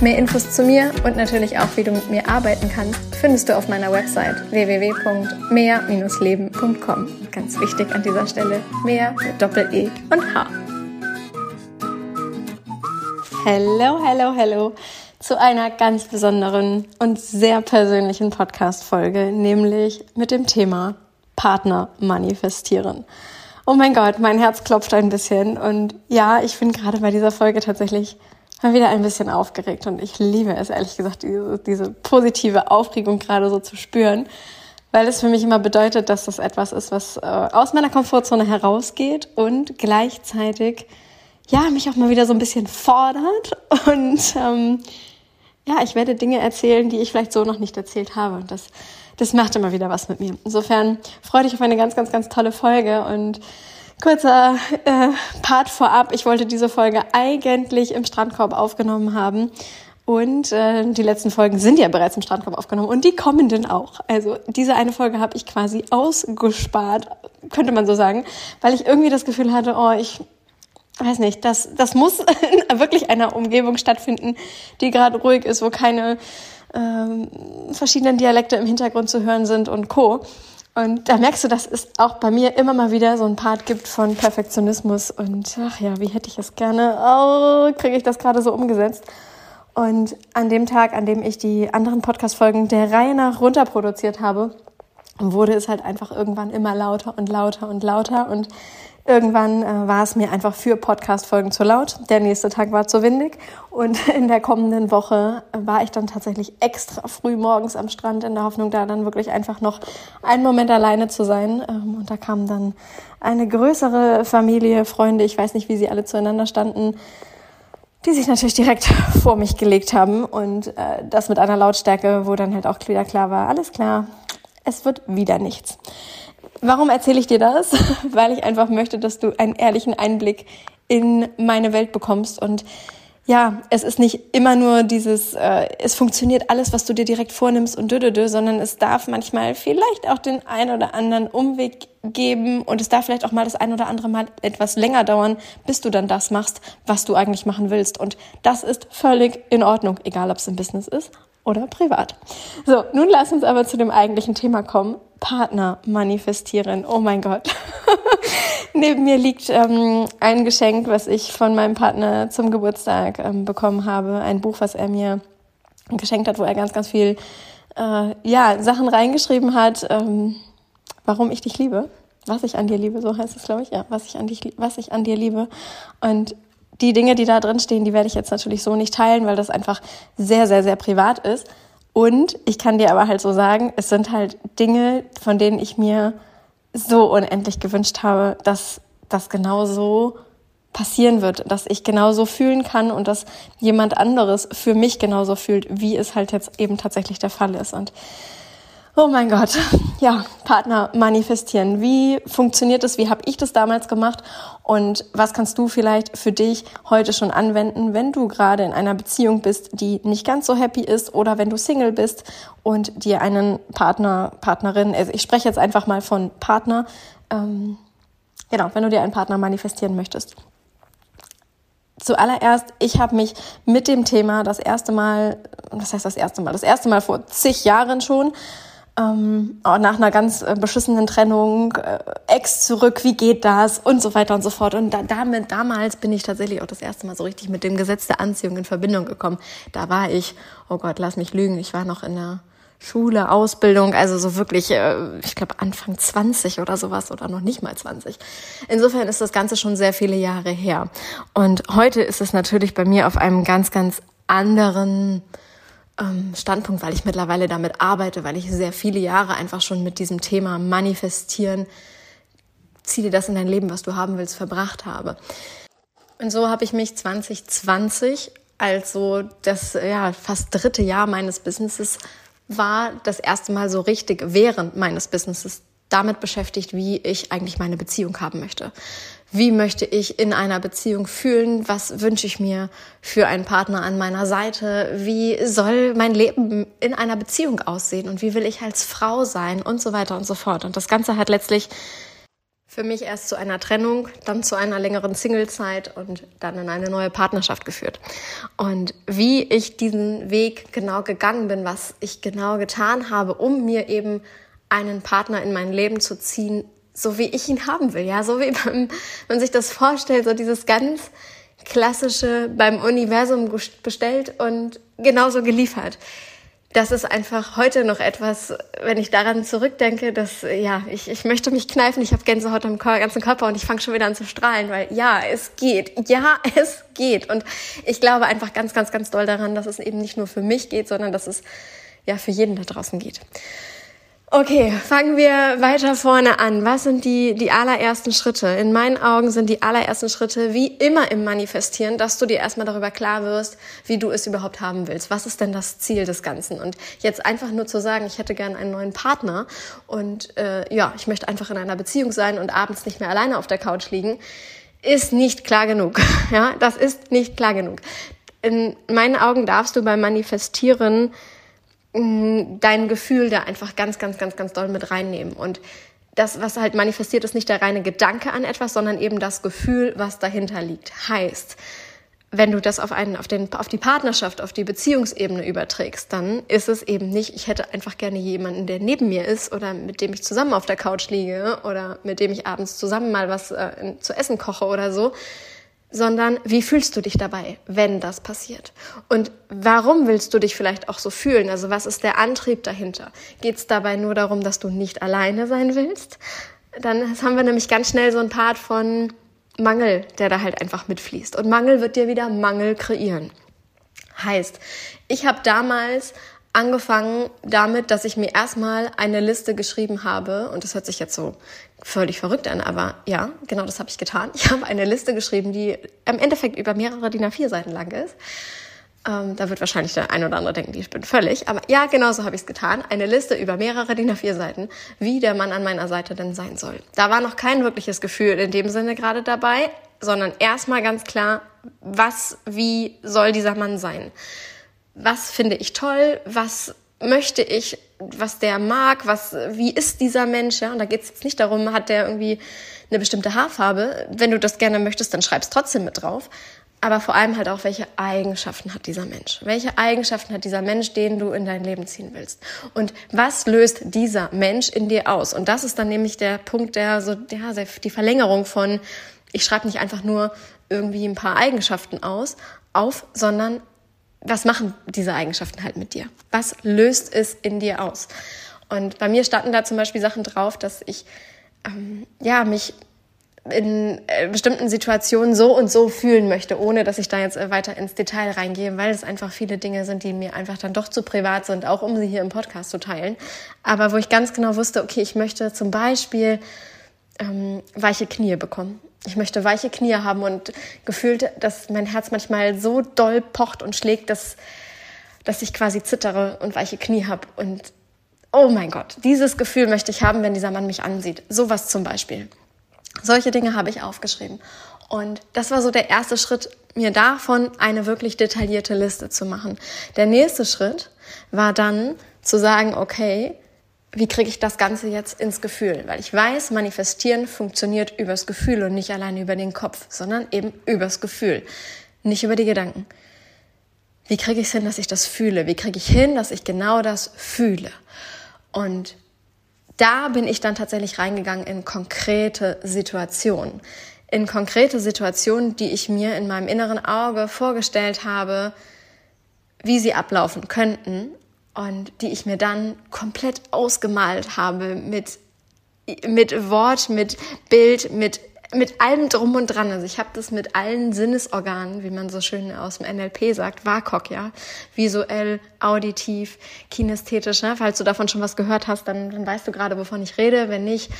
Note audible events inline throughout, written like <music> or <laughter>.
Mehr Infos zu mir und natürlich auch, wie du mit mir arbeiten kannst, findest du auf meiner Website www.mehr-leben.com. Ganz wichtig an dieser Stelle, mehr mit Doppel-E und H. Hello, hello, hello zu einer ganz besonderen und sehr persönlichen Podcast-Folge, nämlich mit dem Thema Partner manifestieren. Oh mein Gott, mein Herz klopft ein bisschen und ja, ich bin gerade bei dieser Folge tatsächlich mal wieder ein bisschen aufgeregt und ich liebe es, ehrlich gesagt, diese, diese positive Aufregung gerade so zu spüren, weil es für mich immer bedeutet, dass das etwas ist, was äh, aus meiner Komfortzone herausgeht und gleichzeitig ja mich auch mal wieder so ein bisschen fordert <laughs> und ähm, ja, ich werde Dinge erzählen, die ich vielleicht so noch nicht erzählt habe und das das macht immer wieder was mit mir. Insofern freue dich auf eine ganz, ganz, ganz tolle Folge und Kurzer äh, Part vorab. Ich wollte diese Folge eigentlich im Strandkorb aufgenommen haben. Und äh, die letzten Folgen sind ja bereits im Strandkorb aufgenommen und die kommenden auch. Also diese eine Folge habe ich quasi ausgespart, könnte man so sagen, weil ich irgendwie das Gefühl hatte, oh, ich weiß nicht, das, das muss in <laughs> wirklich einer Umgebung stattfinden, die gerade ruhig ist, wo keine ähm, verschiedenen Dialekte im Hintergrund zu hören sind und Co. Und da merkst du, dass es auch bei mir immer mal wieder so ein Part gibt von Perfektionismus. Und ach ja, wie hätte ich es gerne, oh, kriege ich das gerade so umgesetzt. Und an dem Tag, an dem ich die anderen Podcast-Folgen der Reihe nach runterproduziert habe, wurde es halt einfach irgendwann immer lauter und lauter und lauter. Und Irgendwann äh, war es mir einfach für Podcast-Folgen zu laut. Der nächste Tag war zu windig. Und <laughs> in der kommenden Woche war ich dann tatsächlich extra früh morgens am Strand in der Hoffnung, da dann wirklich einfach noch einen Moment alleine zu sein. Ähm, und da kam dann eine größere Familie, Freunde, ich weiß nicht, wie sie alle zueinander standen, die sich natürlich direkt <laughs> vor mich gelegt haben. Und äh, das mit einer Lautstärke, wo dann halt auch wieder klar war, alles klar, es wird wieder nichts. Warum erzähle ich dir das? <laughs> Weil ich einfach möchte, dass du einen ehrlichen Einblick in meine Welt bekommst und ja, es ist nicht immer nur dieses, äh, es funktioniert alles, was du dir direkt vornimmst und dödödö, sondern es darf manchmal vielleicht auch den ein oder anderen Umweg geben und es darf vielleicht auch mal das ein oder andere Mal etwas länger dauern, bis du dann das machst, was du eigentlich machen willst. Und das ist völlig in Ordnung, egal ob es im Business ist oder privat. So, nun lass uns aber zu dem eigentlichen Thema kommen. Partner manifestieren. Oh mein Gott. <laughs> Neben mir liegt ähm, ein Geschenk, was ich von meinem Partner zum Geburtstag ähm, bekommen habe. Ein Buch, was er mir geschenkt hat, wo er ganz, ganz viel äh, ja, Sachen reingeschrieben hat, ähm, warum ich dich liebe. Was ich an dir liebe, so heißt es, glaube ich, ja, was ich an dich, was ich an dir liebe. Und die Dinge, die da drin stehen, die werde ich jetzt natürlich so nicht teilen, weil das einfach sehr, sehr, sehr privat ist. Und ich kann dir aber halt so sagen, es sind halt Dinge, von denen ich mir so unendlich gewünscht habe, dass das genau so passieren wird, dass ich genauso fühlen kann und dass jemand anderes für mich genauso fühlt, wie es halt jetzt eben tatsächlich der Fall ist. Und Oh mein Gott, ja, Partner manifestieren. Wie funktioniert das? Wie habe ich das damals gemacht? Und was kannst du vielleicht für dich heute schon anwenden, wenn du gerade in einer Beziehung bist, die nicht ganz so happy ist oder wenn du Single bist und dir einen Partner, Partnerin, also ich spreche jetzt einfach mal von Partner, ähm, genau, wenn du dir einen Partner manifestieren möchtest. Zuallererst, ich habe mich mit dem Thema das erste Mal, was heißt das erste Mal? Das erste Mal vor zig Jahren schon ähm, nach einer ganz äh, beschissenen Trennung, äh, Ex zurück, wie geht das und so weiter und so fort. Und da, damit, damals bin ich tatsächlich auch das erste Mal so richtig mit dem Gesetz der Anziehung in Verbindung gekommen. Da war ich, oh Gott, lass mich lügen, ich war noch in der Schule, Ausbildung, also so wirklich, äh, ich glaube Anfang 20 oder sowas oder noch nicht mal 20. Insofern ist das Ganze schon sehr viele Jahre her. Und heute ist es natürlich bei mir auf einem ganz, ganz anderen ähm, Standpunkt, weil ich mittlerweile damit arbeite, weil ich sehr viele Jahre einfach schon mit diesem Thema manifestieren, zieh dir das in dein Leben, was du haben willst, verbracht habe. Und so habe ich mich 2020, also das ja fast dritte Jahr meines Businesses war, das erste Mal so richtig während meines Businesses damit beschäftigt, wie ich eigentlich meine Beziehung haben möchte. Wie möchte ich in einer Beziehung fühlen? Was wünsche ich mir für einen Partner an meiner Seite? Wie soll mein Leben in einer Beziehung aussehen? Und wie will ich als Frau sein? Und so weiter und so fort. Und das Ganze hat letztlich für mich erst zu einer Trennung, dann zu einer längeren Singlezeit und dann in eine neue Partnerschaft geführt. Und wie ich diesen Weg genau gegangen bin, was ich genau getan habe, um mir eben einen Partner in mein Leben zu ziehen, so wie ich ihn haben will, ja, so wie man, man sich das vorstellt, so dieses ganz klassische beim Universum bestellt und genauso geliefert das ist einfach heute noch etwas, wenn ich daran zurückdenke, dass ja, ich, ich möchte mich kneifen, ich habe Gänsehaut am ganzen Körper und ich fange schon wieder an zu strahlen, weil ja, es geht, ja, <laughs> es geht. Und ich glaube einfach ganz, ganz, ganz doll daran, dass es eben nicht nur für mich geht, sondern dass es ja für jeden da draußen geht. Okay, fangen wir weiter vorne an. Was sind die, die allerersten Schritte? In meinen Augen sind die allerersten Schritte wie immer im Manifestieren, dass du dir erstmal darüber klar wirst, wie du es überhaupt haben willst. Was ist denn das Ziel des Ganzen? Und jetzt einfach nur zu sagen, ich hätte gern einen neuen Partner und äh, ja, ich möchte einfach in einer Beziehung sein und abends nicht mehr alleine auf der Couch liegen, ist nicht klar genug. <laughs> Ja, das ist nicht klar genug. In meinen Augen darfst du beim Manifestieren dein Gefühl da einfach ganz, ganz, ganz, ganz doll mit reinnehmen. Und das, was halt manifestiert, ist nicht der reine Gedanke an etwas, sondern eben das Gefühl, was dahinter liegt. Heißt, wenn du das auf, einen, auf, den, auf die Partnerschaft, auf die Beziehungsebene überträgst, dann ist es eben nicht, ich hätte einfach gerne jemanden, der neben mir ist oder mit dem ich zusammen auf der Couch liege oder mit dem ich abends zusammen mal was äh, zu essen koche oder so, sondern wie fühlst du dich dabei, wenn das passiert? Und warum willst du dich vielleicht auch so fühlen? Also was ist der Antrieb dahinter? Geht es dabei nur darum, dass du nicht alleine sein willst? Dann haben wir nämlich ganz schnell so ein Part von Mangel, der da halt einfach mitfließt. Und Mangel wird dir wieder Mangel kreieren. Heißt, ich habe damals angefangen damit, dass ich mir erstmal eine Liste geschrieben habe, und das hört sich jetzt so völlig verrückt an, aber ja, genau das habe ich getan. Ich habe eine Liste geschrieben, die im Endeffekt über mehrere DIN A4-Seiten lang ist. Ähm, da wird wahrscheinlich der ein oder andere denken, ich bin völlig. Aber ja, genau so habe ich es getan. Eine Liste über mehrere DIN A4-Seiten, wie der Mann an meiner Seite denn sein soll. Da war noch kein wirkliches Gefühl in dem Sinne gerade dabei, sondern erstmal ganz klar, was, wie soll dieser Mann sein? Was finde ich toll? Was möchte ich, was der mag, was, wie ist dieser Mensch, ja, und da geht es jetzt nicht darum, hat der irgendwie eine bestimmte Haarfarbe. Wenn du das gerne möchtest, dann schreib's trotzdem mit drauf. Aber vor allem halt auch, welche Eigenschaften hat dieser Mensch? Welche Eigenschaften hat dieser Mensch, den du in dein Leben ziehen willst? Und was löst dieser Mensch in dir aus? Und das ist dann nämlich der Punkt, der so, ja, die Verlängerung von, ich schreibe nicht einfach nur irgendwie ein paar Eigenschaften aus, auf, sondern was machen diese Eigenschaften halt mit dir? Was löst es in dir aus? Und bei mir standen da zum Beispiel Sachen drauf, dass ich ähm, ja mich in äh, bestimmten Situationen so und so fühlen möchte, ohne dass ich da jetzt äh, weiter ins Detail reingehe, weil es einfach viele Dinge sind, die mir einfach dann doch zu privat sind, auch um sie hier im Podcast zu teilen. Aber wo ich ganz genau wusste, okay, ich möchte zum Beispiel ähm, weiche Knie bekommen. Ich möchte weiche Knie haben und gefühlt, dass mein Herz manchmal so doll pocht und schlägt, dass, dass ich quasi zittere und weiche Knie habe. Und oh mein Gott, dieses Gefühl möchte ich haben, wenn dieser Mann mich ansieht. Sowas zum Beispiel. Solche Dinge habe ich aufgeschrieben. Und das war so der erste Schritt, mir davon eine wirklich detaillierte Liste zu machen. Der nächste Schritt war dann zu sagen, okay, wie kriege ich das Ganze jetzt ins Gefühl? Weil ich weiß, manifestieren funktioniert übers Gefühl und nicht alleine über den Kopf, sondern eben übers Gefühl, nicht über die Gedanken. Wie kriege ich es hin, dass ich das fühle? Wie kriege ich hin, dass ich genau das fühle? Und da bin ich dann tatsächlich reingegangen in konkrete Situationen. In konkrete Situationen, die ich mir in meinem inneren Auge vorgestellt habe, wie sie ablaufen könnten und die ich mir dann komplett ausgemalt habe mit, mit Wort, mit Bild, mit, mit allem drum und dran. Also ich habe das mit allen Sinnesorganen, wie man so schön aus dem NLP sagt, WAKOK, ja, visuell, auditiv, kinästhetisch. Ne? Falls du davon schon was gehört hast, dann, dann weißt du gerade, wovon ich rede. Wenn nicht,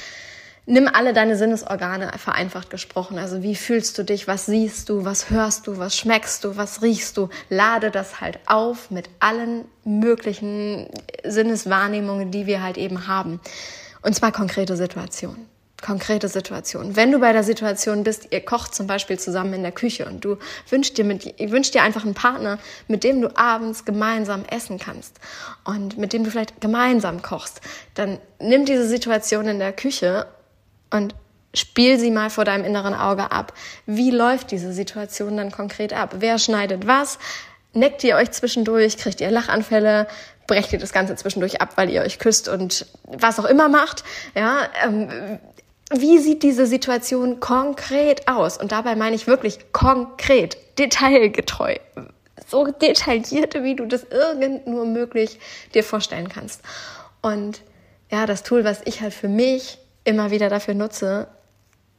nimm alle deine Sinnesorgane vereinfacht gesprochen. Also wie fühlst du dich, was siehst du, was hörst du, was schmeckst du, was riechst du. Lade das halt auf mit allen möglichen Sinneswahrnehmungen, die wir halt eben haben. Und zwar konkrete Situationen konkrete Situation. Wenn du bei der Situation bist, ihr kocht zum Beispiel zusammen in der Küche und du wünschst dir, mit, wünschst dir einfach einen Partner, mit dem du abends gemeinsam essen kannst und mit dem du vielleicht gemeinsam kochst, dann nimm diese Situation in der Küche und spiel sie mal vor deinem inneren Auge ab. Wie läuft diese Situation dann konkret ab? Wer schneidet was? Neckt ihr euch zwischendurch? Kriegt ihr Lachanfälle? brecht ihr das Ganze zwischendurch ab, weil ihr euch küsst und was auch immer macht. Ja, ähm, wie sieht diese Situation konkret aus? Und dabei meine ich wirklich konkret, detailgetreu, so detailliert, wie du das irgend nur möglich dir vorstellen kannst. Und ja, das Tool, was ich halt für mich immer wieder dafür nutze,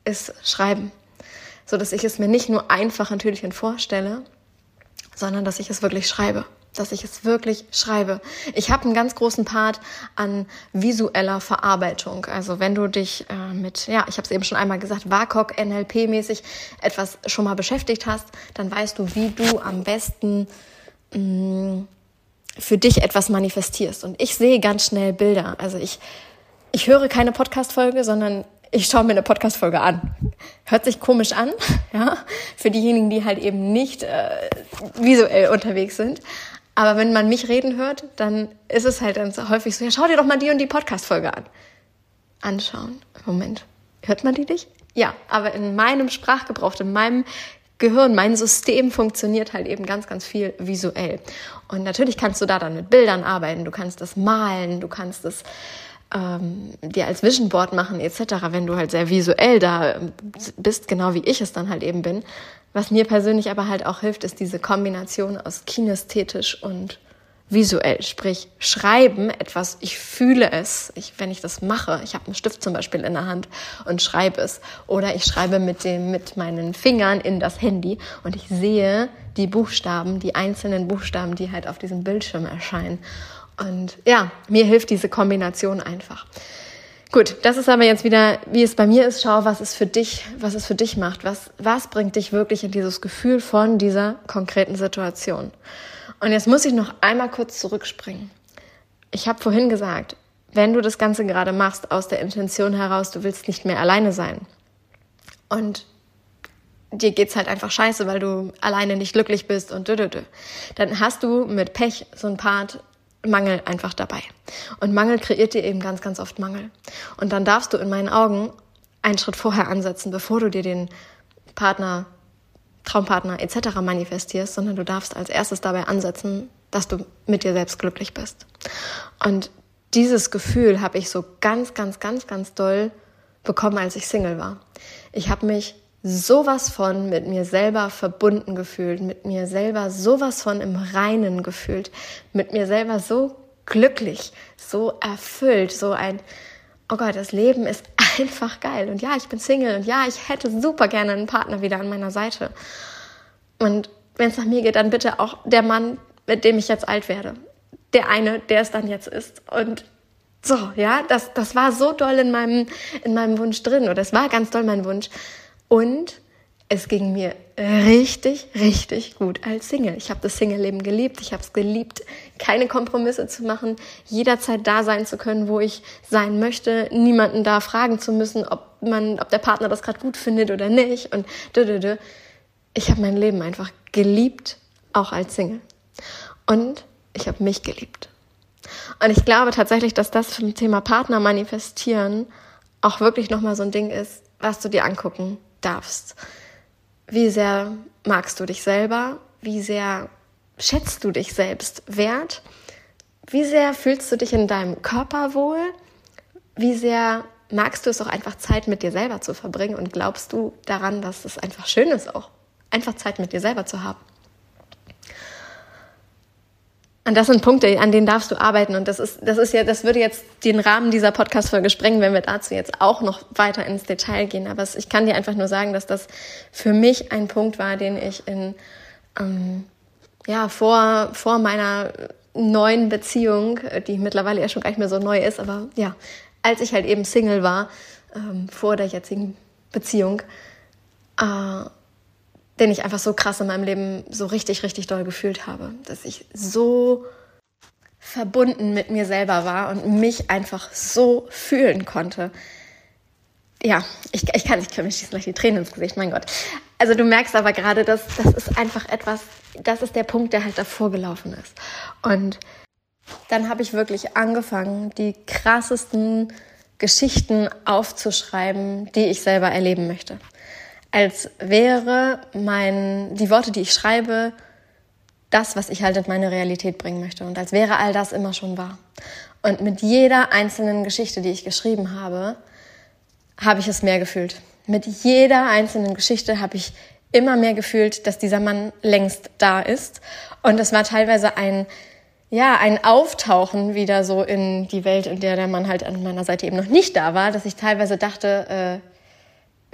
ist Schreiben. So dass ich es mir nicht nur einfach natürlich vorstelle, sondern dass ich es wirklich schreibe dass ich es wirklich schreibe. Ich habe einen ganz großen Part an visueller Verarbeitung. Also wenn du dich äh, mit, ja, ich habe es eben schon einmal gesagt, WAKOK, NLP-mäßig etwas schon mal beschäftigt hast, dann weißt du, wie du am besten mh, mm, für dich etwas manifestierst. Und ich sehe ganz schnell Bilder. Also ich, ich höre keine Podcast-Folge, sondern ich schaue mir eine Podcast-Folge an. Hört sich komisch an, <laughs> ja, für diejenigen, die halt eben nicht äh, visuell unterwegs sind. Aber wenn man mich reden hört, dann ist es halt dann häufig so, ja, schau dir doch mal die und die Podcast-Folge an. Anschauen. Moment. Hört man die nicht? Ja, aber in meinem Sprachgebrauch, in meinem Gehirn, mein System funktioniert halt eben ganz, ganz viel visuell. Und natürlich kannst du da dann mit Bildern arbeiten, du kannst das malen, du kannst es ähm, dir als Vision Board machen etc., wenn du halt sehr visuell da bist, genau wie ich es dann halt eben bin. Was mir persönlich aber halt auch hilft, ist diese Kombination aus kinästhetisch und visuell, sprich schreiben etwas, ich fühle es, ich, wenn ich das mache, ich habe einen Stift zum Beispiel in der Hand und schreibe es oder ich schreibe mit dem mit meinen Fingern in das Handy und ich sehe die Buchstaben, die einzelnen Buchstaben, die halt auf diesem Bildschirm erscheinen und ja, mir hilft diese Kombination einfach. Gut, das ist aber jetzt wieder, wie es bei mir ist. Schau, was es für dich, was es für dich macht. Was, was bringt dich wirklich in dieses Gefühl von dieser konkreten Situation? Und jetzt muss ich noch einmal kurz zurückspringen. Ich habe vorhin gesagt, wenn du das Ganze gerade machst aus der Intention heraus, du willst nicht mehr alleine sein. Und dir geht's halt einfach scheiße, weil du alleine nicht glücklich bist und dü. dann hast du mit Pech so ein Part Mangel einfach dabei. Und Mangel kreiert dir eben ganz, ganz oft Mangel. Und dann darfst du in meinen Augen einen Schritt vorher ansetzen, bevor du dir den Partner, Traumpartner etc. manifestierst, sondern du darfst als erstes dabei ansetzen, dass du mit dir selbst glücklich bist. Und dieses Gefühl habe ich so ganz, ganz, ganz, ganz doll bekommen, als ich Single war. Ich habe mich sowas von mit mir selber verbunden gefühlt, mit mir selber sowas von im Reinen gefühlt, mit mir selber so glücklich, so erfüllt, so ein, oh Gott, das Leben ist <laughs> einfach geil. Und ja, ich bin Single und ja, ich hätte super gerne einen Partner wieder an meiner Seite. Und wenn es nach mir geht, dann bitte auch der Mann, mit dem ich jetzt alt werde. Der eine, der es dann jetzt ist. Und so, ja, das, das war so doll in meinem, in meinem Wunsch drin, oder es war ganz doll mein Wunsch. Und es ging mir richtig, richtig gut als Single. Ich habe das Single-Leben geliebt. Ich habe es geliebt, keine Kompromisse zu machen, jederzeit da sein zu können, wo ich sein möchte, niemanden da fragen zu müssen, ob man, ob der Partner das gerade gut findet oder nicht. Und dö, dö, dö. ich habe mein Leben einfach geliebt, auch als Single. Und ich habe mich geliebt. Und ich glaube tatsächlich, dass das zum Thema Partner manifestieren auch wirklich nochmal so ein Ding ist, was du dir angucken darfst. Wie sehr magst du dich selber? Wie sehr schätzt du dich selbst wert? Wie sehr fühlst du dich in deinem Körper wohl? Wie sehr magst du es auch einfach Zeit mit dir selber zu verbringen und glaubst du daran, dass es einfach schön ist auch, einfach Zeit mit dir selber zu haben? Und das sind Punkte, an denen darfst du arbeiten. Und das ist, das ist ja, das würde jetzt den Rahmen dieser Podcast-Folge sprengen, wenn wir dazu jetzt auch noch weiter ins Detail gehen. Aber ich kann dir einfach nur sagen, dass das für mich ein Punkt war, den ich in, ähm, ja, vor, vor meiner neuen Beziehung, die mittlerweile ja schon gar nicht mehr so neu ist, aber ja, als ich halt eben Single war, ähm, vor der jetzigen Beziehung, äh, den ich einfach so krass in meinem Leben so richtig, richtig doll gefühlt habe, dass ich so verbunden mit mir selber war und mich einfach so fühlen konnte. Ja, ich, ich kann nicht, mich schießen gleich die Tränen ins Gesicht, mein Gott. Also du merkst aber gerade, dass das ist einfach etwas, das ist der Punkt, der halt davor gelaufen ist. Und dann habe ich wirklich angefangen, die krassesten Geschichten aufzuschreiben, die ich selber erleben möchte. Als wäre mein, die Worte, die ich schreibe, das, was ich halt in meine Realität bringen möchte. Und als wäre all das immer schon wahr. Und mit jeder einzelnen Geschichte, die ich geschrieben habe, habe ich es mehr gefühlt. Mit jeder einzelnen Geschichte habe ich immer mehr gefühlt, dass dieser Mann längst da ist. Und es war teilweise ein, ja, ein Auftauchen wieder so in die Welt, in der der Mann halt an meiner Seite eben noch nicht da war, dass ich teilweise dachte, äh,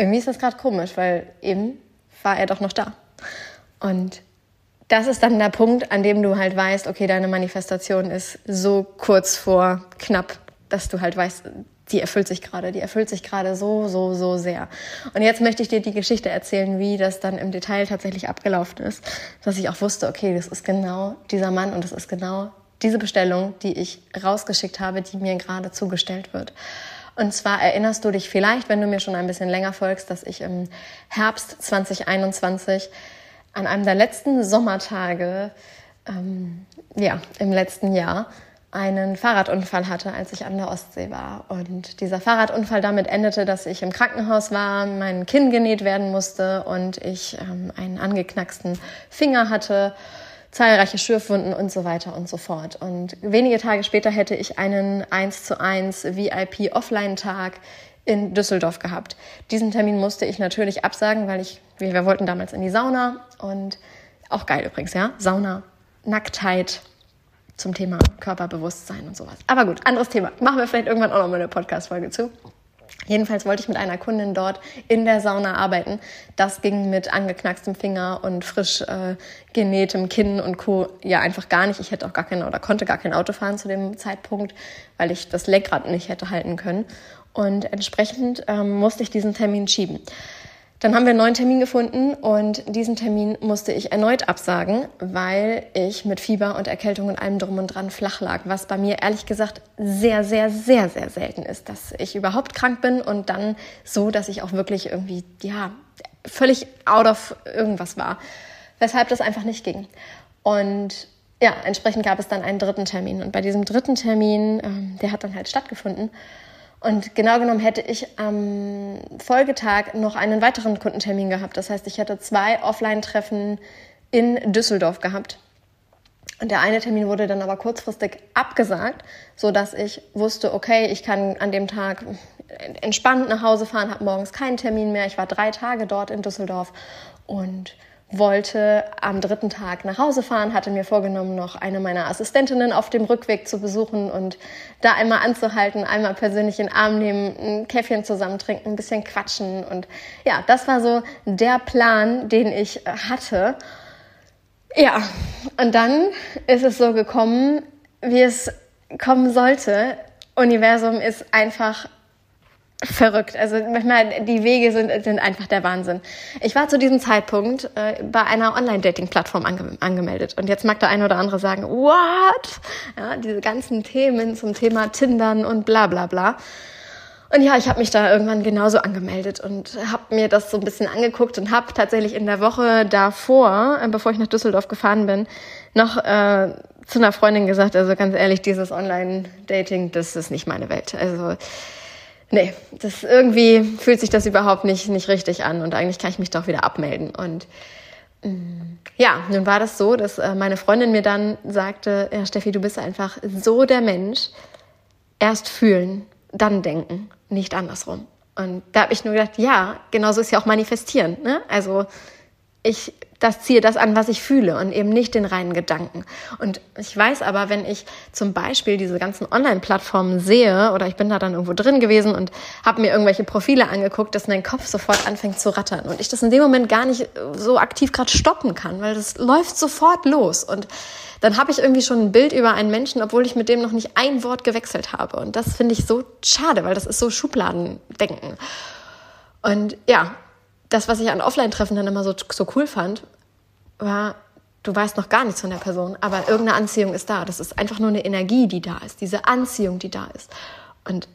irgendwie ist das gerade komisch, weil eben war er doch noch da. Und das ist dann der Punkt, an dem du halt weißt, okay, deine Manifestation ist so kurz vor knapp, dass du halt weißt, die erfüllt sich gerade, die erfüllt sich gerade so, so, so sehr. Und jetzt möchte ich dir die Geschichte erzählen, wie das dann im Detail tatsächlich abgelaufen ist, dass ich auch wusste, okay, das ist genau dieser Mann und das ist genau diese Bestellung, die ich rausgeschickt habe, die mir gerade zugestellt wird. Und zwar erinnerst du dich vielleicht, wenn du mir schon ein bisschen länger folgst, dass ich im Herbst 2021 an einem der letzten Sommertage, ähm, ja, im letzten Jahr, einen Fahrradunfall hatte, als ich an der Ostsee war. Und dieser Fahrradunfall damit endete, dass ich im Krankenhaus war, mein Kinn genäht werden musste und ich ähm, einen angeknacksten Finger hatte, zahlreiche Schürfwunden und so weiter und so fort. Und wenige Tage später hätte ich einen 1 zu 1 VIP Offline-Tag in Düsseldorf gehabt. Diesen Termin musste ich natürlich absagen, weil ich, wir wollten damals in die Sauna und auch geil übrigens, ja, Sauna, Nacktheit, zum Thema Körperbewusstsein und sowas. Aber gut, anderes Thema. Machen wir vielleicht irgendwann auch noch mal eine Podcast-Folge zu. Jedenfalls wollte ich mit einer Kundin dort in der Sauna arbeiten. Das ging mit angeknackstem Finger und frisch äh, genähtem Kinn und Co. ja einfach gar nicht. Ich hätte auch gar kein oder konnte gar kein Auto fahren zu dem Zeitpunkt, weil ich das Lenkrad nicht hätte halten können. Und entsprechend ähm, musste ich diesen Termin schieben. Dann haben wir einen neuen Termin gefunden und diesen Termin musste ich erneut absagen, weil ich mit Fieber und Erkältung und allem drum und dran flach lag, was bei mir ehrlich gesagt sehr, sehr, sehr, sehr selten ist, dass ich überhaupt krank bin und dann so, dass ich auch wirklich irgendwie, ja, völlig out of irgendwas war, weshalb das einfach nicht ging. Und ja, entsprechend gab es dann einen dritten Termin und bei diesem dritten Termin, ähm, der hat dann halt stattgefunden und genau genommen hätte ich am Folgetag noch einen weiteren Kundentermin gehabt. Das heißt, ich hätte zwei Offline-Treffen in Düsseldorf gehabt. Und der eine Termin wurde dann aber kurzfristig abgesagt, so dass ich wusste, okay, ich kann an dem Tag entspannt nach Hause fahren, habe morgens keinen Termin mehr. Ich war drei Tage dort in Düsseldorf und wollte am dritten Tag nach Hause fahren, hatte mir vorgenommen, noch eine meiner Assistentinnen auf dem Rückweg zu besuchen und da einmal anzuhalten, einmal persönlich in den Arm nehmen, ein Käffchen zusammen trinken, ein bisschen quatschen. Und ja, das war so der Plan, den ich hatte. Ja, und dann ist es so gekommen, wie es kommen sollte. Universum ist einfach verrückt. Also manchmal die Wege sind, sind einfach der Wahnsinn. Ich war zu diesem Zeitpunkt äh, bei einer Online-Dating-Plattform ange angemeldet. Und jetzt mag der eine oder andere sagen, what? Ja, diese ganzen Themen zum Thema Tindern und bla bla bla. Und ja, ich habe mich da irgendwann genauso angemeldet und habe mir das so ein bisschen angeguckt und habe tatsächlich in der Woche davor, äh, bevor ich nach Düsseldorf gefahren bin, noch äh, zu einer Freundin gesagt, also ganz ehrlich, dieses Online-Dating, das ist nicht meine Welt. Also nee, das irgendwie fühlt sich das überhaupt nicht, nicht richtig an und eigentlich kann ich mich doch wieder abmelden. Und mm, ja, nun war das so, dass äh, meine Freundin mir dann sagte, ja, Steffi, du bist einfach so der Mensch, erst fühlen, dann denken, nicht andersrum. Und da habe ich nur gedacht, ja, genauso ist ja auch manifestieren. Ne? Also ich das ziehe das an, was ich fühle und eben nicht den reinen Gedanken. Und ich weiß aber, wenn ich zum Beispiel diese ganzen Online-Plattformen sehe oder ich bin da dann irgendwo drin gewesen und habe mir irgendwelche Profile angeguckt, dass mein Kopf sofort anfängt zu rattern und ich das in dem Moment gar nicht so aktiv gerade stoppen kann, weil das läuft sofort los und dann habe ich irgendwie schon ein Bild über einen Menschen, obwohl ich mit dem noch nicht ein Wort gewechselt habe. Und das finde ich so schade, weil das ist so Schubladendenken. Und ja, das, was ich an Offline-Treffen dann immer so, so cool fand, war, Du weißt noch gar nichts von der Person, aber irgendeine Anziehung ist da. Das ist einfach nur eine Energie, die da ist, diese Anziehung, die da ist. Und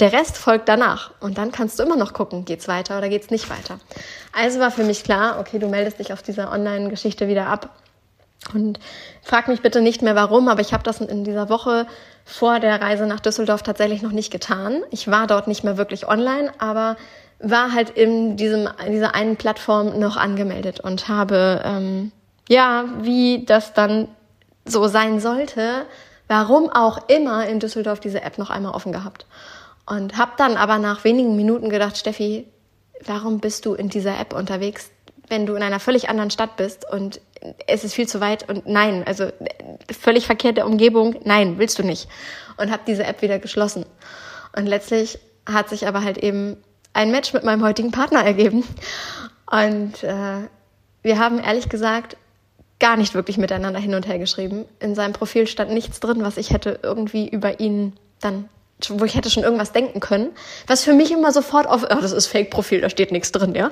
der Rest folgt danach. Und dann kannst du immer noch gucken, geht's weiter oder geht's nicht weiter. Also war für mich klar, okay, du meldest dich auf dieser Online-Geschichte wieder ab. Und frag mich bitte nicht mehr warum, aber ich habe das in dieser Woche vor der Reise nach Düsseldorf tatsächlich noch nicht getan. Ich war dort nicht mehr wirklich online, aber war halt in diesem in dieser einen Plattform noch angemeldet und habe ähm, ja, wie das dann so sein sollte, warum auch immer in Düsseldorf diese App noch einmal offen gehabt. Und habe dann aber nach wenigen Minuten gedacht, Steffi, warum bist du in dieser App unterwegs, wenn du in einer völlig anderen Stadt bist und es ist viel zu weit und nein, also völlig verkehrte Umgebung, nein, willst du nicht. Und habe diese App wieder geschlossen. Und letztlich hat sich aber halt eben ein Match mit meinem heutigen Partner ergeben. Und äh, wir haben ehrlich gesagt gar nicht wirklich miteinander hin und her geschrieben. In seinem Profil stand nichts drin, was ich hätte irgendwie über ihn dann, wo ich hätte schon irgendwas denken können, was für mich immer sofort auf, oh, das ist Fake-Profil, da steht nichts drin, ja,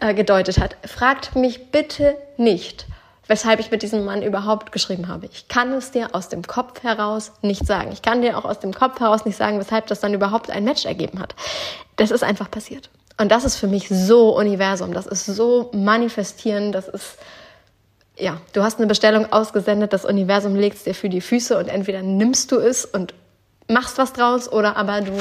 äh, gedeutet hat. Fragt mich bitte nicht, weshalb ich mit diesem Mann überhaupt geschrieben habe. Ich kann es dir aus dem Kopf heraus nicht sagen. Ich kann dir auch aus dem Kopf heraus nicht sagen, weshalb das dann überhaupt ein Match ergeben hat. Das ist einfach passiert. Und das ist für mich so Universum, das ist so manifestieren, das ist ja, du hast eine Bestellung ausgesendet, das Universum legt es dir für die Füße und entweder nimmst du es und machst was draus oder aber du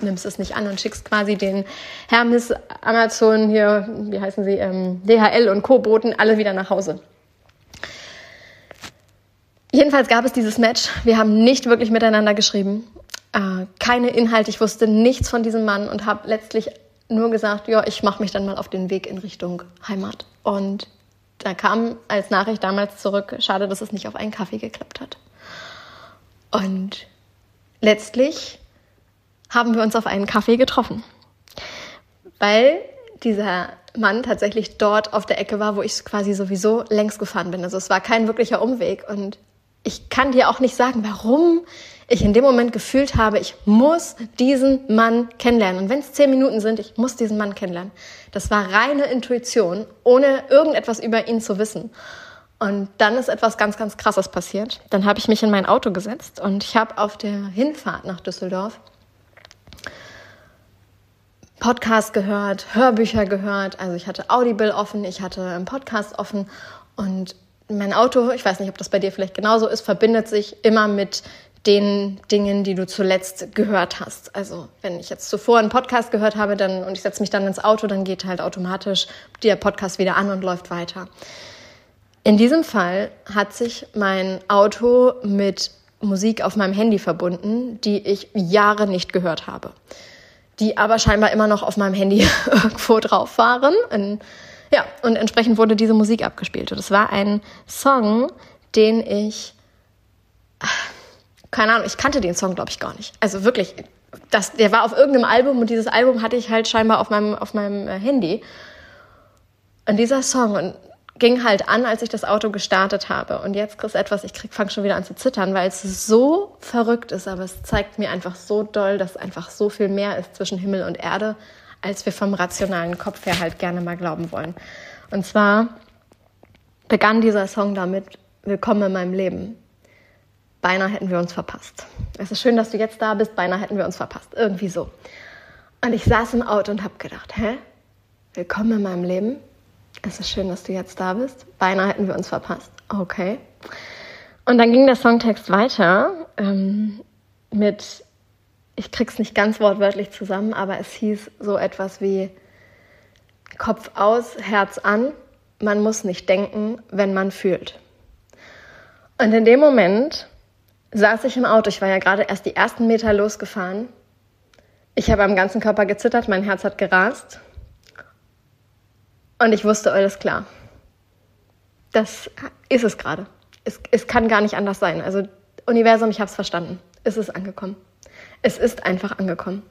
nimmst es nicht an und schickst quasi den Hermes, Amazon hier, wie heißen sie, ähm, DHL und Co-Boten alle wieder nach Hause. Jedenfalls gab es dieses Match. Wir haben nicht wirklich miteinander geschrieben. Äh, keine Inhalte. Ich wusste nichts von diesem Mann und habe letztlich nur gesagt, ja, ich mache mich dann mal auf den Weg in Richtung Heimat. Und da kam als Nachricht damals zurück, schade, dass es nicht auf einen Kaffee geklappt hat. Und letztlich haben wir uns auf einen Kaffee getroffen, weil dieser Mann tatsächlich dort auf der Ecke war, wo ich quasi sowieso längst gefahren bin. Also es war kein wirklicher Umweg und ich kann dir auch nicht sagen, warum ich in dem Moment gefühlt habe, ich muss diesen Mann kennenlernen. Und wenn es zehn Minuten sind, ich muss diesen Mann kennenlernen. Das war reine Intuition, ohne irgendetwas über ihn zu wissen. Und dann ist etwas ganz, ganz Krasses passiert. Dann habe ich mich in mein Auto gesetzt und ich habe auf der Hinfahrt nach Düsseldorf Podcast gehört, Hörbücher gehört. Also ich hatte Audible offen, ich hatte einen Podcast offen und mein Auto, ich weiß nicht, ob das bei dir vielleicht genauso ist, verbindet sich immer mit den Dingen, die du zuletzt gehört hast. Also wenn ich jetzt zuvor einen Podcast gehört habe dann, und ich setze mich dann ins Auto, dann geht halt automatisch der Podcast wieder an und läuft weiter. In diesem Fall hat sich mein Auto mit Musik auf meinem Handy verbunden, die ich Jahre nicht gehört habe, die aber scheinbar immer noch auf meinem Handy <laughs> irgendwo drauf waren. Und, ja, und entsprechend wurde diese Musik abgespielt. Und es war ein Song, den ich keine Ahnung, ich kannte den Song, glaube ich, gar nicht. Also wirklich, das, der war auf irgendeinem Album und dieses Album hatte ich halt scheinbar auf meinem, auf meinem äh, Handy. Und dieser Song ging halt an, als ich das Auto gestartet habe. Und jetzt kriegst etwas, ich fange schon wieder an zu zittern, weil es so verrückt ist, aber es zeigt mir einfach so doll, dass einfach so viel mehr ist zwischen Himmel und Erde, als wir vom rationalen Kopf her halt gerne mal glauben wollen. Und zwar begann dieser Song damit, Willkommen in meinem Leben beinahe hätten wir uns verpasst. Es ist schön, dass du jetzt da bist, beinahe hätten wir uns verpasst. Irgendwie so. Und ich saß im Auto und habe gedacht, hä? Willkommen in meinem Leben. Es ist schön, dass du jetzt da bist. Beinahe hätten wir uns verpasst. Okay. Und dann ging der Songtext weiter ähm, mit, ich krieg's nicht ganz wortwörtlich zusammen, aber es hieß so etwas wie Kopf aus, Herz an. Man muss nicht denken, wenn man fühlt. Und in dem Moment saß ich im Auto. Ich war ja gerade erst die ersten Meter losgefahren. Ich habe am ganzen Körper gezittert, mein Herz hat gerast. Und ich wusste, alles klar. Das ist es gerade. Es, es kann gar nicht anders sein. Also Universum, ich habe es verstanden. Es ist angekommen. Es ist einfach angekommen.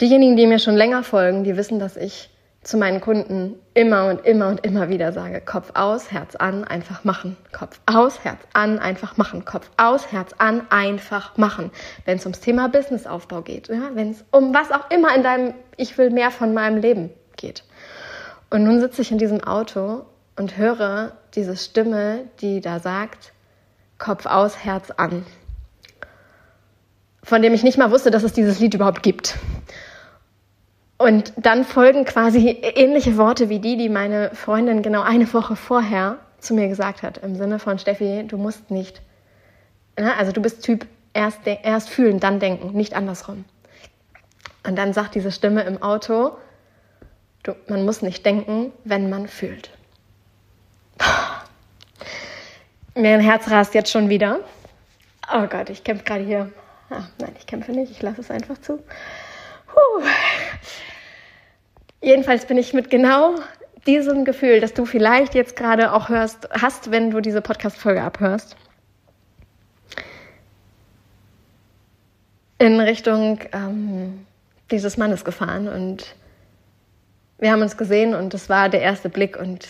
Diejenigen, die mir schon länger folgen, die wissen, dass ich zu meinen Kunden immer und immer und immer wieder sage, Kopf aus, Herz an, einfach machen. Kopf aus, Herz an, einfach machen. Kopf aus, Herz an, einfach machen. Wenn es ums Thema Businessaufbau geht, ja, wenn es um was auch immer in deinem Ich will mehr von meinem Leben geht. Und nun sitze ich in diesem Auto und höre diese Stimme, die da sagt, Kopf aus, Herz an. Von dem ich nicht mal wusste, dass es dieses Lied überhaupt gibt. Und dann folgen quasi ähnliche Worte wie die, die meine Freundin genau eine Woche vorher zu mir gesagt hat. Im Sinne von, Steffi, du musst nicht. Ne, also du bist Typ erst, erst fühlen, dann denken, nicht andersrum. Und dann sagt diese Stimme im Auto, du, man muss nicht denken, wenn man fühlt. Mein Herz rast jetzt schon wieder. Oh Gott, ich kämpfe gerade hier. Ah, nein, ich kämpfe nicht, ich lasse es einfach zu. Puh. Jedenfalls bin ich mit genau diesem Gefühl, das du vielleicht jetzt gerade auch hörst, hast, wenn du diese Podcast-Folge abhörst, in Richtung ähm, dieses Mannes gefahren und wir haben uns gesehen und es war der erste Blick und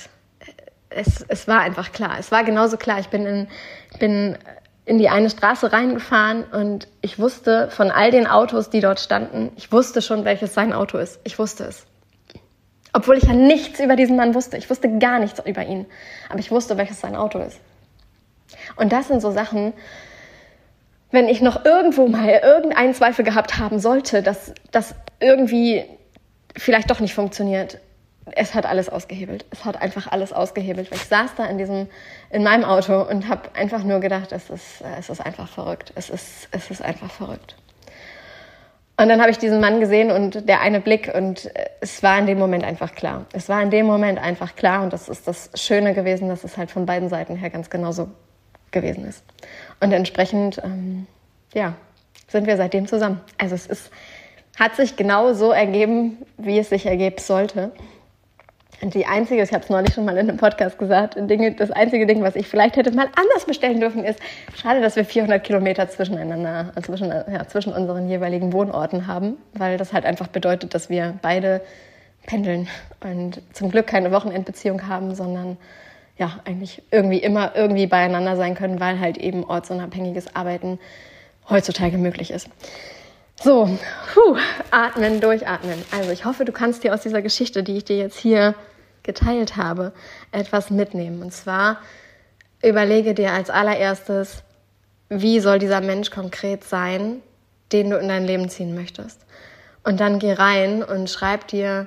es, es war einfach klar. Es war genauso klar. Ich bin in, bin in die eine Straße reingefahren und ich wusste von all den Autos, die dort standen, ich wusste schon, welches sein Auto ist. Ich wusste es. Obwohl ich ja nichts über diesen Mann wusste. Ich wusste gar nichts über ihn. Aber ich wusste, welches sein Auto ist. Und das sind so Sachen, wenn ich noch irgendwo mal irgendeinen Zweifel gehabt haben sollte, dass das irgendwie vielleicht doch nicht funktioniert, es hat alles ausgehebelt. Es hat einfach alles ausgehebelt. Ich saß da in diesem, in meinem Auto und habe einfach nur gedacht, es ist, es ist einfach verrückt. Es ist, es ist einfach verrückt. Und dann habe ich diesen Mann gesehen und der eine Blick und es war in dem Moment einfach klar. Es war in dem Moment einfach klar und das ist das Schöne gewesen, dass es halt von beiden Seiten her ganz genauso gewesen ist. Und entsprechend, ähm, ja, sind wir seitdem zusammen. Also es ist, hat sich genau so ergeben, wie es sich ergeben sollte. Die einzige, ich habe es neulich schon mal in einem Podcast gesagt, Dinge, das einzige Ding, was ich vielleicht hätte mal anders bestellen dürfen, ist, schade, dass wir 400 Kilometer zwischeneinander, äh, zwischen, ja, zwischen unseren jeweiligen Wohnorten haben, weil das halt einfach bedeutet, dass wir beide pendeln und zum Glück keine Wochenendbeziehung haben, sondern ja, eigentlich irgendwie immer irgendwie beieinander sein können, weil halt eben ortsunabhängiges Arbeiten heutzutage möglich ist. So, puh, atmen, durchatmen. Also ich hoffe, du kannst dir aus dieser Geschichte, die ich dir jetzt hier geteilt habe, etwas mitnehmen. Und zwar überlege dir als allererstes, wie soll dieser Mensch konkret sein, den du in dein Leben ziehen möchtest. Und dann geh rein und schreib dir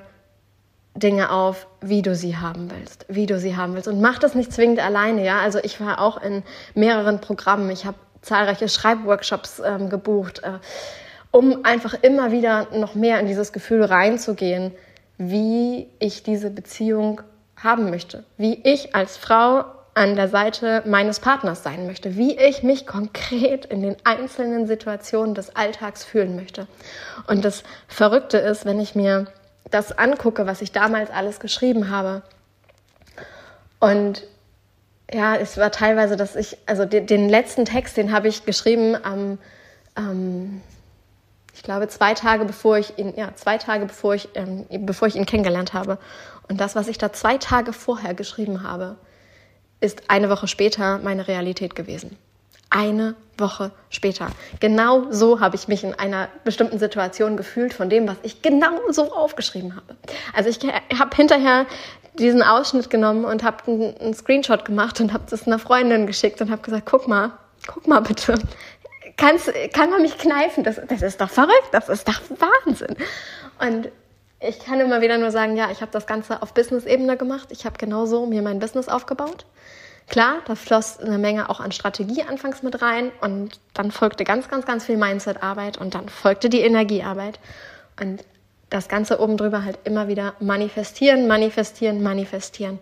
Dinge auf, wie du sie haben willst, wie du sie haben willst. Und mach das nicht zwingend alleine, ja. Also ich war auch in mehreren Programmen. Ich habe zahlreiche Schreibworkshops ähm, gebucht, äh, um einfach immer wieder noch mehr in dieses Gefühl reinzugehen, wie ich diese Beziehung haben möchte, wie ich als Frau an der Seite meines Partners sein möchte, wie ich mich konkret in den einzelnen Situationen des Alltags fühlen möchte. Und das Verrückte ist, wenn ich mir das angucke, was ich damals alles geschrieben habe. Und ja, es war teilweise, dass ich, also den, den letzten Text, den habe ich geschrieben am, ähm, ich glaube, zwei Tage bevor ich ihn, ja, zwei Tage bevor ich, ähm, bevor ich ihn kennengelernt habe. Und das, was ich da zwei Tage vorher geschrieben habe, ist eine Woche später meine Realität gewesen. Eine Woche später. Genau so habe ich mich in einer bestimmten Situation gefühlt von dem, was ich genau so aufgeschrieben habe. Also ich habe hinterher diesen Ausschnitt genommen und habe einen Screenshot gemacht und habe das einer Freundin geschickt und habe gesagt, guck mal, guck mal bitte, kannst, kann man mich kneifen? Das, das ist doch verrückt, das ist doch Wahnsinn. Und ich kann immer wieder nur sagen, ja, ich habe das Ganze auf Business-Ebene gemacht. Ich habe genauso mir mein Business aufgebaut. Klar, da floss eine Menge auch an Strategie anfangs mit rein und dann folgte ganz, ganz, ganz viel Mindset-Arbeit und dann folgte die Energiearbeit. Und das Ganze oben drüber halt immer wieder manifestieren, manifestieren, manifestieren.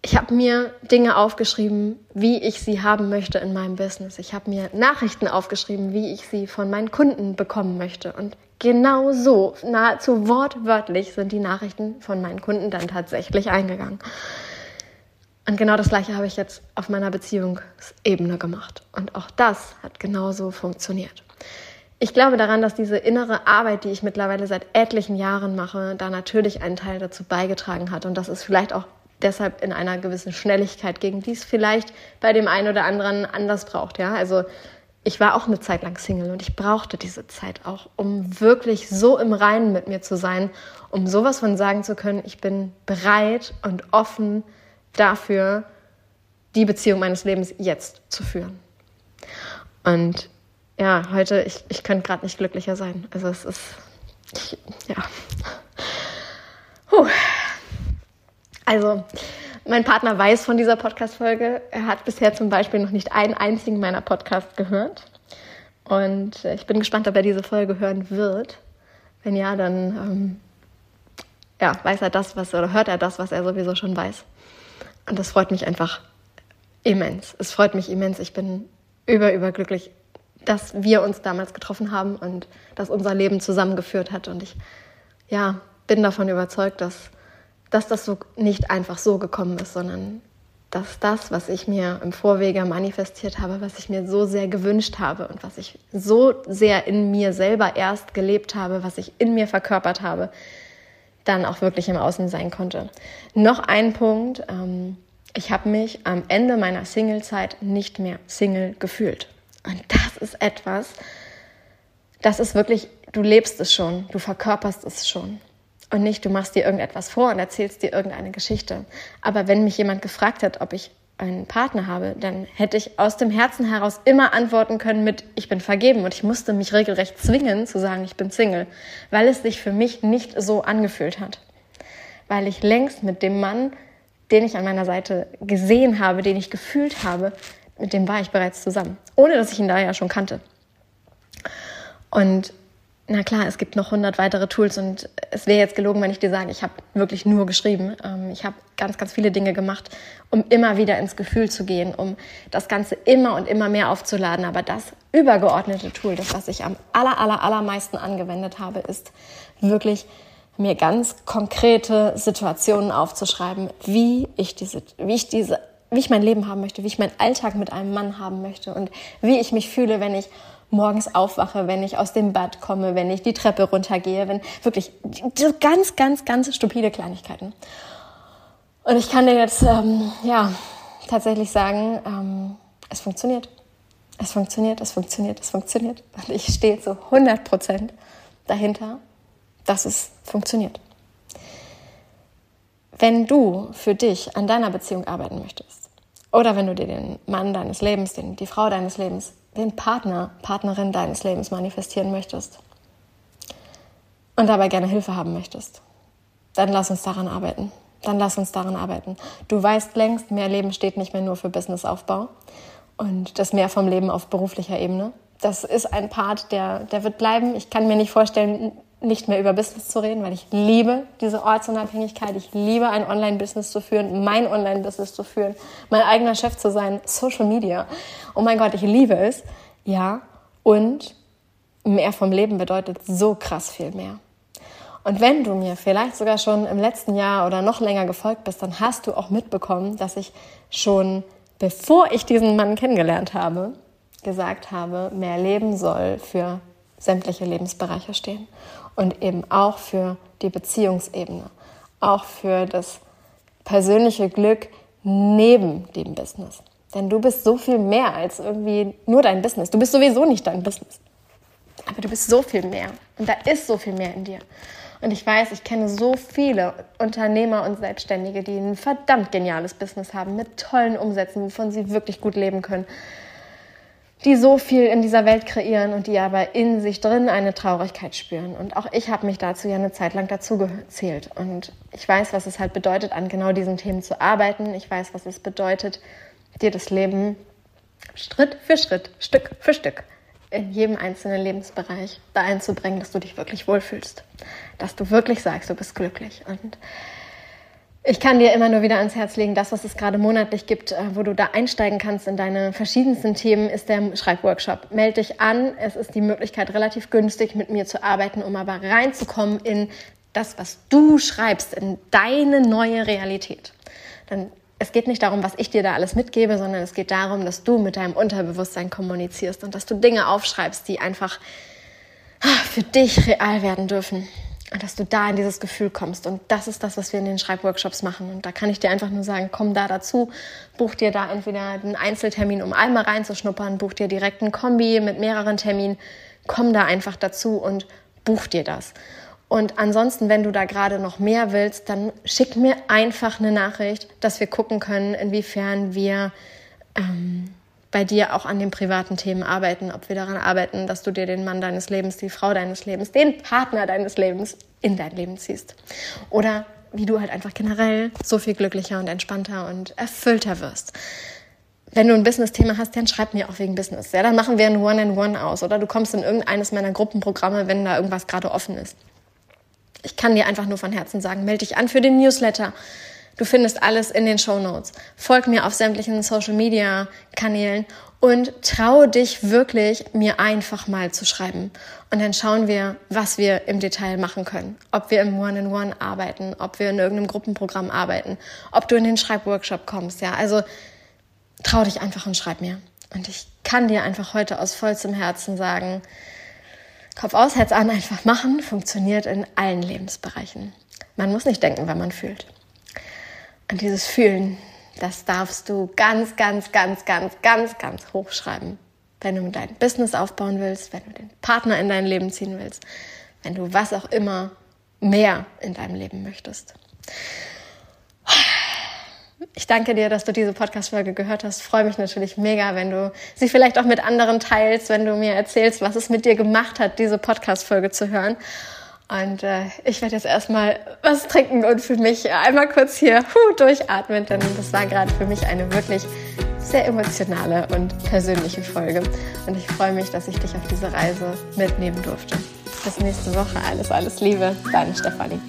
Ich habe mir Dinge aufgeschrieben, wie ich sie haben möchte in meinem Business. Ich habe mir Nachrichten aufgeschrieben, wie ich sie von meinen Kunden bekommen möchte. Und genau so, nahezu wortwörtlich, sind die Nachrichten von meinen Kunden dann tatsächlich eingegangen. Und genau das Gleiche habe ich jetzt auf meiner Beziehungsebene gemacht. Und auch das hat genauso funktioniert. Ich glaube daran, dass diese innere Arbeit, die ich mittlerweile seit etlichen Jahren mache, da natürlich einen Teil dazu beigetragen hat. Und das ist vielleicht auch deshalb in einer gewissen Schnelligkeit, gegen die es vielleicht bei dem einen oder anderen anders braucht. Ja, also ich war auch eine Zeit lang Single und ich brauchte diese Zeit auch, um wirklich so im Reinen mit mir zu sein, um sowas von sagen zu können, ich bin bereit und offen dafür, die Beziehung meines Lebens jetzt zu führen. Und ja, heute, ich, ich könnte gerade nicht glücklicher sein. Also es ist, ich, ja. Puh. Also, mein Partner weiß von dieser Podcast-Folge. Er hat bisher zum Beispiel noch nicht einen einzigen meiner Podcasts gehört. Und ich bin gespannt, ob er diese Folge hören wird. Wenn ja, dann ähm, ja, weiß er das, was oder hört er das, was er sowieso schon weiß. Und das freut mich einfach immens. Es freut mich immens. Ich bin über, überglücklich, dass wir uns damals getroffen haben und dass unser Leben zusammengeführt hat. Und ich ja, bin davon überzeugt, dass, dass das so nicht einfach so gekommen ist, sondern dass das, was ich mir im Vorwege manifestiert habe, was ich mir so sehr gewünscht habe und was ich so sehr in mir selber erst gelebt habe, was ich in mir verkörpert habe, dann auch wirklich im Außen sein konnte. Noch ein Punkt. Ähm, ich habe mich am Ende meiner Singlezeit nicht mehr Single gefühlt. Und das ist etwas, das ist wirklich, du lebst es schon, du verkörperst es schon. Und nicht, du machst dir irgendetwas vor und erzählst dir irgendeine Geschichte. Aber wenn mich jemand gefragt hat, ob ich einen Partner habe, dann hätte ich aus dem Herzen heraus immer antworten können mit, ich bin vergeben. Und ich musste mich regelrecht zwingen zu sagen, ich bin Single, weil es sich für mich nicht so angefühlt hat. Weil ich längst mit dem Mann den ich an meiner Seite gesehen habe, den ich gefühlt habe, mit dem war ich bereits zusammen, ohne dass ich ihn da ja schon kannte. Und na klar, es gibt noch hundert weitere Tools und es wäre jetzt gelogen, wenn ich dir sage, ich habe wirklich nur geschrieben. Ähm, ich habe ganz, ganz viele Dinge gemacht, um immer wieder ins Gefühl zu gehen, um das Ganze immer und immer mehr aufzuladen. Aber das übergeordnete Tool, das, was ich am aller, aller, allermeisten angewendet habe, ist wirklich mir ganz konkrete Situationen aufzuschreiben, wie ich diese, wie ich diese, wie ich mein Leben haben möchte, wie ich meinen Alltag mit einem Mann haben möchte und wie ich mich fühle, wenn ich morgens aufwache, wenn ich aus dem Bad komme, wenn ich die Treppe runtergehe, wenn wirklich ganz, ganz, ganz stupide Kleinigkeiten. Und ich kann dir jetzt ähm, ja tatsächlich sagen, ähm, es funktioniert. Es funktioniert, es funktioniert, es funktioniert. Und ich stehe zu 100 Prozent dahinter dass es funktioniert. Wenn du für dich an deiner Beziehung arbeiten möchtest oder wenn du dir den Mann deines Lebens, den, die Frau deines Lebens, den Partner, Partnerin deines Lebens manifestieren möchtest und dabei gerne Hilfe haben möchtest, dann lass uns daran arbeiten. Dann lass uns daran arbeiten. Du weißt längst, mehr Leben steht nicht mehr nur für Businessaufbau und das mehr vom Leben auf beruflicher Ebene. Das ist ein Part, der, der wird bleiben. Ich kann mir nicht vorstellen, nicht mehr über Business zu reden, weil ich liebe diese Ortsunabhängigkeit. Ich liebe ein Online-Business zu führen, mein Online-Business zu führen, mein eigener Chef zu sein, Social Media. Oh mein Gott, ich liebe es. Ja. Und mehr vom Leben bedeutet so krass viel mehr. Und wenn du mir vielleicht sogar schon im letzten Jahr oder noch länger gefolgt bist, dann hast du auch mitbekommen, dass ich schon bevor ich diesen Mann kennengelernt habe, gesagt habe, mehr Leben soll für sämtliche Lebensbereiche stehen und eben auch für die Beziehungsebene, auch für das persönliche Glück neben dem Business. Denn du bist so viel mehr als irgendwie nur dein Business. Du bist sowieso nicht dein Business. Aber du bist so viel mehr. Und da ist so viel mehr in dir. Und ich weiß, ich kenne so viele Unternehmer und Selbstständige, die ein verdammt geniales Business haben mit tollen Umsätzen, wovon sie wirklich gut leben können die so viel in dieser Welt kreieren und die aber in sich drin eine Traurigkeit spüren. Und auch ich habe mich dazu ja eine Zeit lang dazu gezählt. Und ich weiß, was es halt bedeutet, an genau diesen Themen zu arbeiten. Ich weiß, was es bedeutet, dir das Leben Schritt für Schritt, Stück für Stück in jedem einzelnen Lebensbereich da einzubringen, dass du dich wirklich wohlfühlst. Dass du wirklich sagst, du bist glücklich. Und ich kann dir immer nur wieder ans Herz legen, das, was es gerade monatlich gibt, äh, wo du da einsteigen kannst in deine verschiedensten Themen, ist der Schreibworkshop. Meld dich an. Es ist die Möglichkeit, relativ günstig mit mir zu arbeiten, um aber reinzukommen in das, was du schreibst, in deine neue Realität. Denn es geht nicht darum, was ich dir da alles mitgebe, sondern es geht darum, dass du mit deinem Unterbewusstsein kommunizierst und dass du Dinge aufschreibst, die einfach ah, für dich real werden dürfen dass du da in dieses Gefühl kommst. Und das ist das, was wir in den Schreibworkshops machen. Und da kann ich dir einfach nur sagen, komm da dazu, buch dir da entweder einen Einzeltermin, um einmal reinzuschnuppern, buch dir direkt einen Kombi mit mehreren Terminen, komm da einfach dazu und buch dir das. Und ansonsten, wenn du da gerade noch mehr willst, dann schick mir einfach eine Nachricht, dass wir gucken können, inwiefern wir ähm, bei dir auch an den privaten Themen arbeiten, ob wir daran arbeiten, dass du dir den Mann deines Lebens, die Frau deines Lebens, den Partner deines Lebens in dein Leben ziehst. Oder wie du halt einfach generell so viel glücklicher und entspannter und erfüllter wirst. Wenn du ein Business-Thema hast, dann schreib mir auch wegen Business. Ja, dann machen wir ein One-in-One aus oder du kommst in irgendeines meiner Gruppenprogramme, wenn da irgendwas gerade offen ist. Ich kann dir einfach nur von Herzen sagen, melde dich an für den Newsletter. Du findest alles in den Show Notes. Folg mir auf sämtlichen Social Media Kanälen und traue dich wirklich, mir einfach mal zu schreiben. Und dann schauen wir, was wir im Detail machen können. Ob wir im One-in-One -One arbeiten, ob wir in irgendeinem Gruppenprogramm arbeiten, ob du in den Schreibworkshop kommst. Ja, also trau dich einfach und schreib mir. Und ich kann dir einfach heute aus vollstem Herzen sagen, Kopf aus, Herz an, einfach machen, funktioniert in allen Lebensbereichen. Man muss nicht denken, wenn man fühlt. Und dieses Fühlen, das darfst du ganz, ganz, ganz, ganz, ganz, ganz hochschreiben. Wenn du dein Business aufbauen willst, wenn du den Partner in dein Leben ziehen willst, wenn du was auch immer mehr in deinem Leben möchtest. Ich danke dir, dass du diese Podcast-Folge gehört hast. Freue mich natürlich mega, wenn du sie vielleicht auch mit anderen teilst, wenn du mir erzählst, was es mit dir gemacht hat, diese Podcast-Folge zu hören. Und äh, ich werde jetzt erstmal was trinken und für mich einmal kurz hier huh, durchatmen, denn das war gerade für mich eine wirklich sehr emotionale und persönliche Folge. Und ich freue mich, dass ich dich auf diese Reise mitnehmen durfte. Bis nächste Woche. Alles, alles Liebe. Deine Stefanie.